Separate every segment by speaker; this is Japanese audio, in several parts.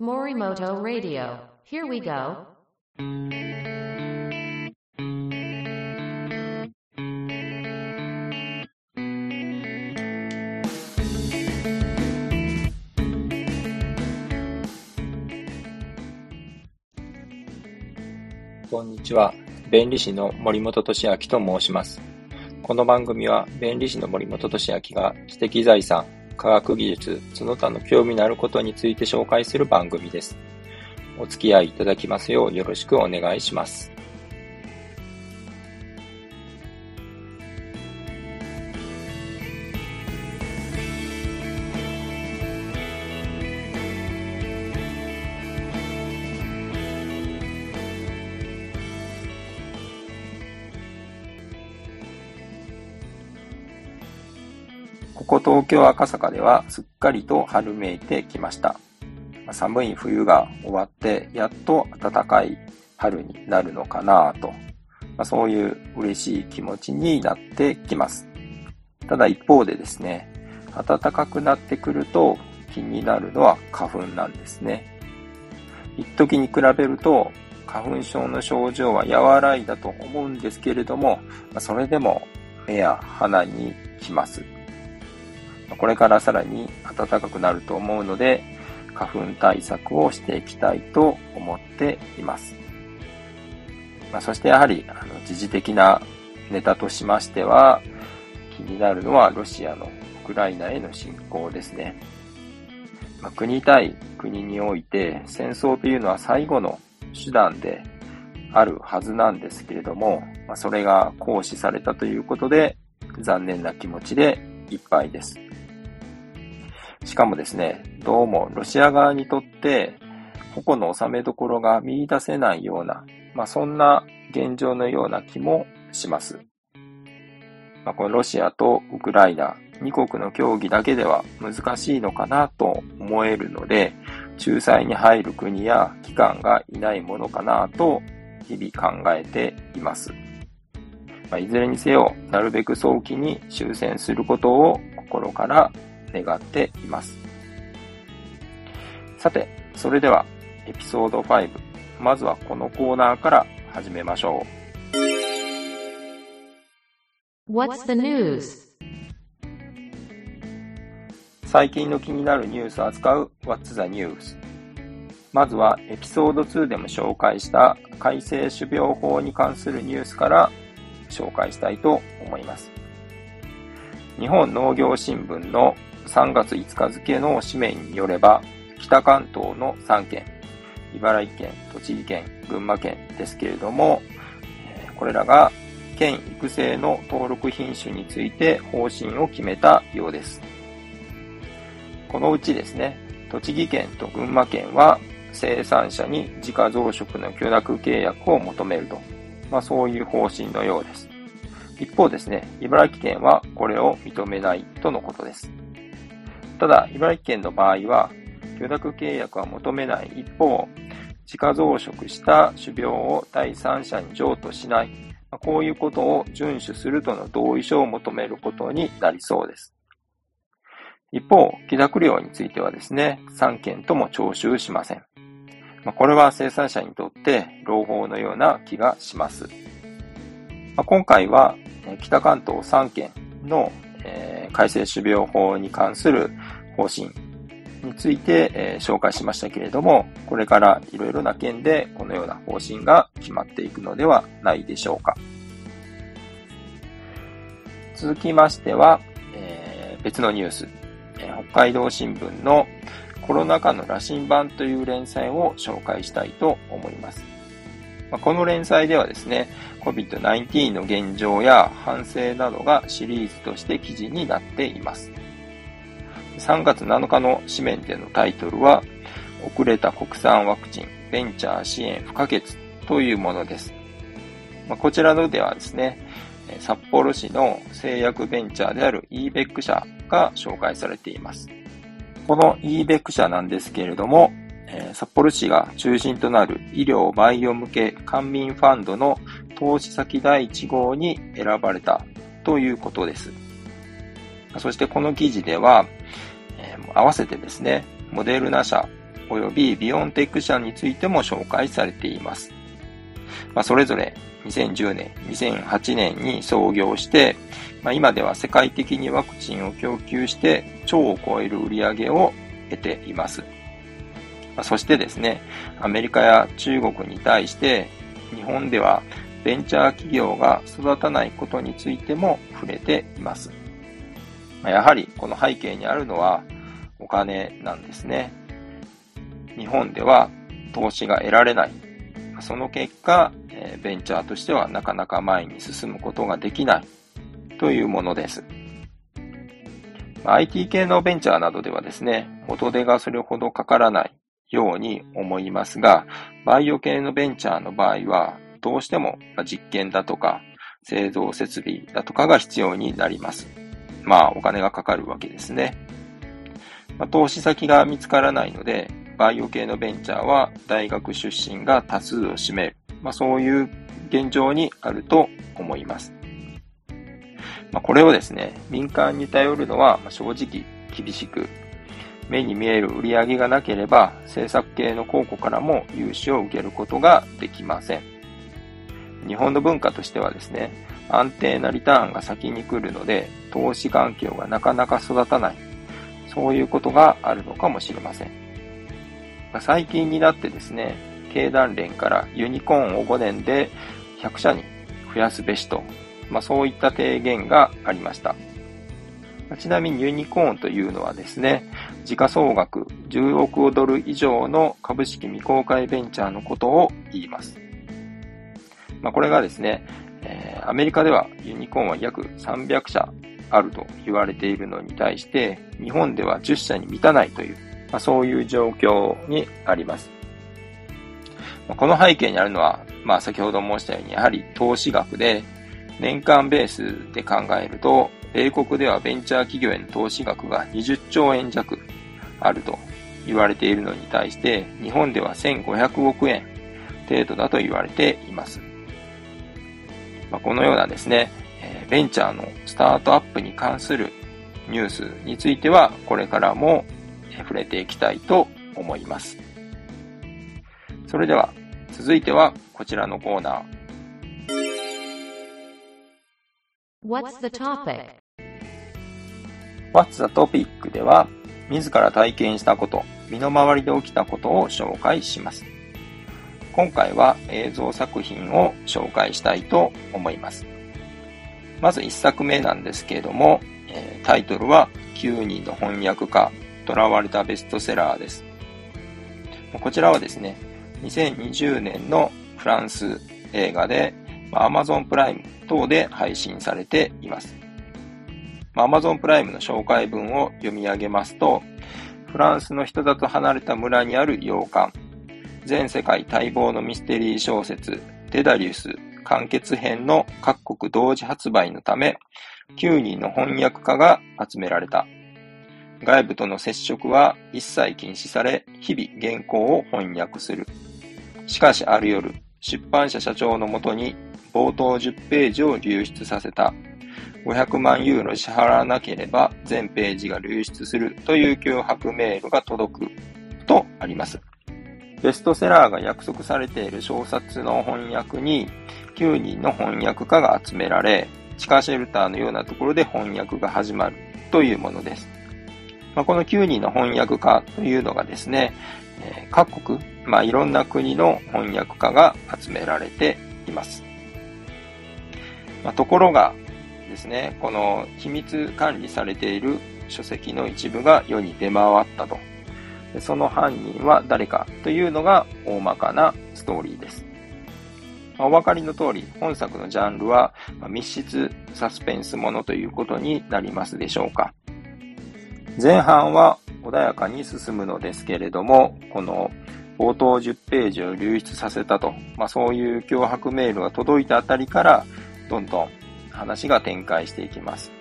Speaker 1: Morimoto Radio. Here we go.
Speaker 2: こんにちは。弁理士の森本俊明と申します。この番組は弁理士の森本俊明が知的財産、科学技術、その他の興味のあることについて紹介する番組です。お付き合いいただきますようよろしくお願いします。ここ東京赤坂ではすっかりと春めいてきました。寒い冬が終わってやっと暖かい春になるのかなと、ま、そういう嬉しい気持ちになってきます。ただ一方でですね、暖かくなってくると気になるのは花粉なんですね。一時に比べると花粉症の症状は和らいだと思うんですけれども、それでも目や鼻にきます。これからさらに暖かくなると思うので、花粉対策をしていきたいと思っています。まあ、そしてやはり、あの、時事的なネタとしましては、気になるのはロシアのウクライナへの侵攻ですね。まあ、国対国において戦争というのは最後の手段であるはずなんですけれども、まあ、それが行使されたということで残念な気持ちでいっぱいです。しかもですね、どうもロシア側にとって矛の収めどころが見出せないような、まあそんな現状のような気もします。まあ、このロシアとウクライナ、2国の協議だけでは難しいのかなと思えるので、仲裁に入る国や機関がいないものかなと日々考えています。まあ、いずれにせよ、なるべく早期に終戦することを心から願っています。さて、それではエピソード5、まずはこのコーナーから始めましょ
Speaker 1: What's the news?
Speaker 2: う。最近の気になるニュースを扱う What's the News? まずはエピソード2でも紹介した改正種苗法に関するニュースから紹介したいと思います。日本農業新聞の3月5日付の紙面によれば、北関東の3県、茨城県、栃木県、群馬県ですけれども、これらが県育成の登録品種について方針を決めたようです。このうちですね、栃木県と群馬県は生産者に自家増殖の許諾契約を求めると、まあそういう方針のようです。一方ですね、茨城県はこれを認めないとのことです。ただ、茨城県の場合は、許諾契約は求めない一方、自家増殖した種苗を第三者に譲渡しない、こういうことを遵守するとの同意書を求めることになりそうです。一方、木諾量についてはですね、3県とも徴収しません。これは生産者にとって朗報のような気がします。今回は、北関東3県の、えー改正種苗法に関する方針について、えー紹介しましたけれども、これからいろいろな県でこのような方針が決まっていくのではないでしょうか。続きましては、えー別のニュース、えー北海道新聞のコロナ禍の羅針盤という連載を紹介したいと思います。まあこの連載ではですね、COVID-19 の現状や反省などがシリーズとして記事になっています。3月7日の紙面でのタイトルは、遅れた国産ワクチン、ベンチャー支援不可欠というものです。まあこちらのではですね、札幌市の製薬ベンチャーである eBEC 社が紹介されています。この eBEC 社なんですけれども、え札幌市が中心となる医療バイオ向け官民ファンドの投資先第1号に選ばれたということです。そしてこの記事では、えー合わせてですね、モデルナ社、及びビオンテック社についても紹介されています。まあ、それぞれ2010年、2008年に創業して、まあ、今では世界的にワクチンを供給して超を超える売り上げを得ています。そしてですね、アメリカや中国に対して日本ではベンチャー企業が育たないことについても触れています。やはりこの背景にあるのはお金なんですね。日本では投資が得られない。その結果、ベンチャーとしてはなかなか前に進むことができないというものです。IT 系のベンチャーなどではですね、元手がそれほどかからないように思いますが、バイオ系のベンチャーの場合は、どうしても実験だとか製造設備だとかが必要になります。まあ、お金がかかるわけですね。まあ、投資先が見つからないので、バイオ系のベンチャーは大学出身が多数を占める。まあ、そういう現状にあると思います。まあ、これをですね、民間に頼るのは正直厳しく、目に見える売り上げがなければ、制作系の公庫からも融資を受けることができません。日本の文化としてはですね、安定なリターンが先に来るので、投資環境がなかなか育たない。そういうことがあるのかもしれません。最近になってですね、経団連からユニコーンを5年で100社に増やすべしと、まあ、そういった提言がありました。ちなみにユニコーンというのはですね、時価総額10億ドル以上の株式未公開ベンチャーのことを言います。まあ、これがですね、えー、アメリカではユニコーンは約300社あると言われているのに対して、日本では10社に満たないという、まあ、そういう状況にあります。この背景にあるのは、まあ先ほど申したように、やはり投資額で、年間ベースで考えると、米国ではベンチャー企業への投資額が20兆円弱あると言われているのに対して、日本では1500億円程度だと言われています。まあ、このようなですね、ベンチャーのスタートアップに関するニュースについては、これからも触れていきたいと思います。それでは、続いてはこちらのコーナー。What's the topic? What's the topic? では、自ら体験したこと、身の回りで起きたことを紹介します。今回は映像作品を紹介したいと思います。まず1作目なんですけれども、えタイトルは9人の翻訳家、囚われたベストセラーです。こちらはですね、2020年のフランス映画で Amazon プライム等で配信されています。Amazon プライムの紹介文を読み上げますと、フランスの人里離れた村にある洋館、全世界待望のミステリー小説、デダリウス完結編の各国同時発売のため、9人の翻訳家が集められた。外部との接触は一切禁止され、日々原稿を翻訳する。しかしある夜、出版社社長のもとに冒頭10ページを流出させた。500万ユーロ支払わなければ全ページが流出するという脅迫メールが届くとあります。ベストセラーが約束されている小説の翻訳に9人の翻訳家が集められ、地下シェルターのようなところで翻訳が始まるというものです。まあ、この9人の翻訳家というのがですね、えー、各国、まあ、いろんな国の翻訳家が集められています。まあ、ところがですね、この秘密管理されている書籍の一部が世に出回ったと。その犯人は誰かというのが大まかなストーリーです。お分かりの通り、本作のジャンルは密室サスペンスものということになりますでしょうか。前半は穏やかに進むのですけれども、この冒頭10ページを流出させたと、まあ、そういう脅迫メールが届いたあたりから、どんどん話が展開していきます。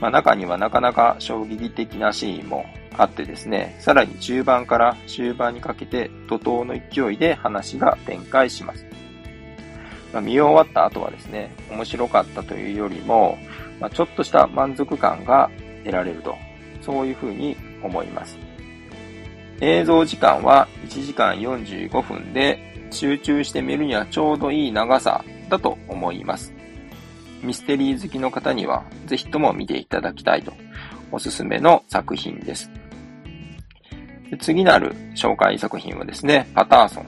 Speaker 2: まあ、中にはなかなか衝撃的なシーンもあってですね、さらに中盤から終盤にかけて怒涛の勢いで話が展開します。まあ、見終わった後はですね、面白かったというよりも、まあ、ちょっとした満足感が得られると、そういうふうに思います。映像時間は1時間45分で集中して見るにはちょうどいい長さだと思います。ミステリー好きの方にはぜひとも見ていただきたいとおすすめの作品です。で次なる紹介作品はですね、パターソン。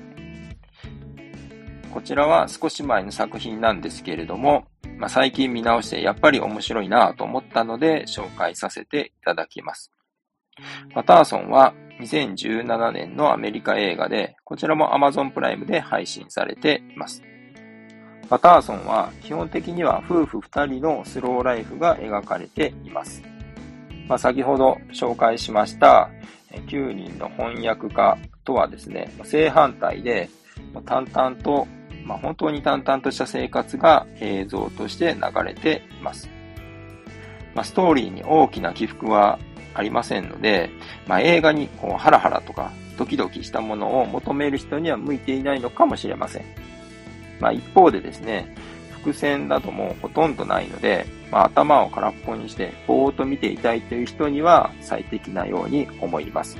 Speaker 2: こちらは少し前の作品なんですけれども、まあ、最近見直してやっぱり面白いなと思ったので紹介させていただきます。パターソンは2017年のアメリカ映画で、こちらも Amazon プライムで配信されています。パターソンは基本的には夫婦二人のスローライフが描かれています。まあ、先ほど紹介しました9人の翻訳家とはですね、正反対で淡々とまあ、本当に淡々とした生活が映像として流れています。まあ、ストーリーに大きな起伏はありませんので、まあ、映画にこうハラハラとかドキドキしたものを求める人には向いていないのかもしれません。まあ、一方でですね、伏線などもほとんどないので、まあ、頭を空っぽにしてぼーっと見ていたいという人には最適なように思います。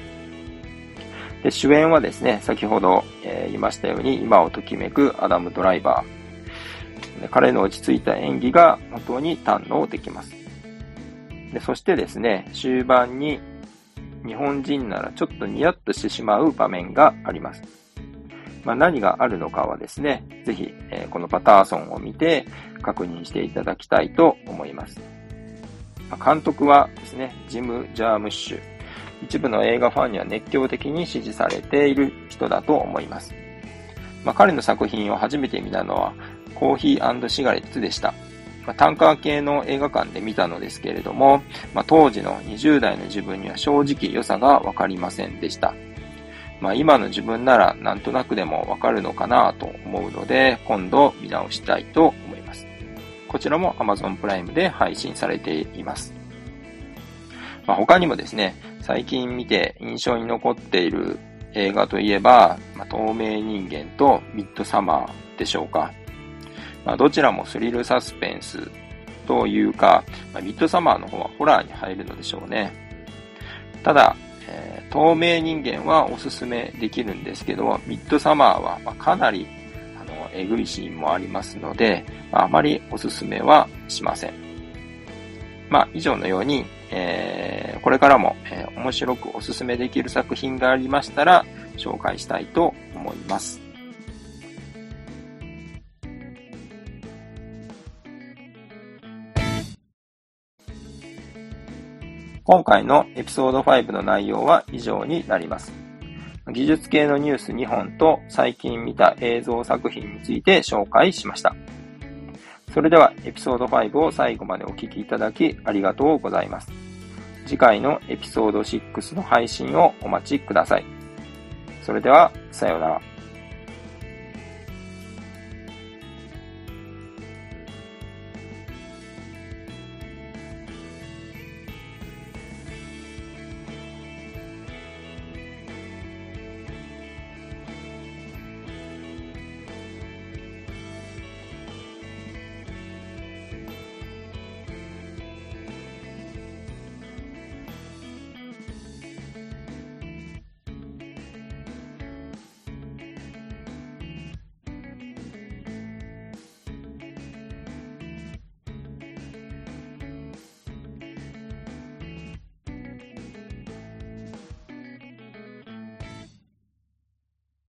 Speaker 2: で主演はですね、先ほど、えー、言いましたように、今をときめくアダム・ドライバー。彼の落ち着いた演技が本当に堪能できます。でそしてですね、終盤に日本人ならちょっとニヤッとしてしまう場面があります。まあ、何があるのかはですね、ぜひ、えー、このパターソンを見て確認していただきたいと思います。まあ、監督はですね、ジム・ジャームッシュ。一部の映画ファンには熱狂的に支持されている人だと思います。まあ、彼の作品を初めて見たのはコーヒーシガレッツでした。まあ、タンカー系の映画館で見たのですけれども、まあ、当時の20代の自分には正直良さがわかりませんでした。まあ、今の自分ならなんとなくでもわかるのかなと思うので、今度見直したいと思います。こちらも Amazon プライムで配信されています。まあ、他にもですね、最近見て印象に残っている映画といえば、まあ、透明人間とミッドサマーでしょうか。まあ、どちらもスリルサスペンスというか、ま、ミッドサマーの方はホラーに入るのでしょうね。ただ、透明人間はおすすめできるんですけど、ミッドサマーは、ま、かなりあのえぐいシーンもありますので、あ、あまりおすすめはしません。まあ、以上のように、えー、これからも、えー、面白くおすすめできる作品がありましたら、紹介したいと思います。今回のエピソード5の内容は以上になります。技術系のニュース2本と最近見た映像作品について紹介しました。それではエピソード5を最後までお聴きいただきありがとうございます。次回のエピソード6の配信をお待ちください。それでは、さようなら。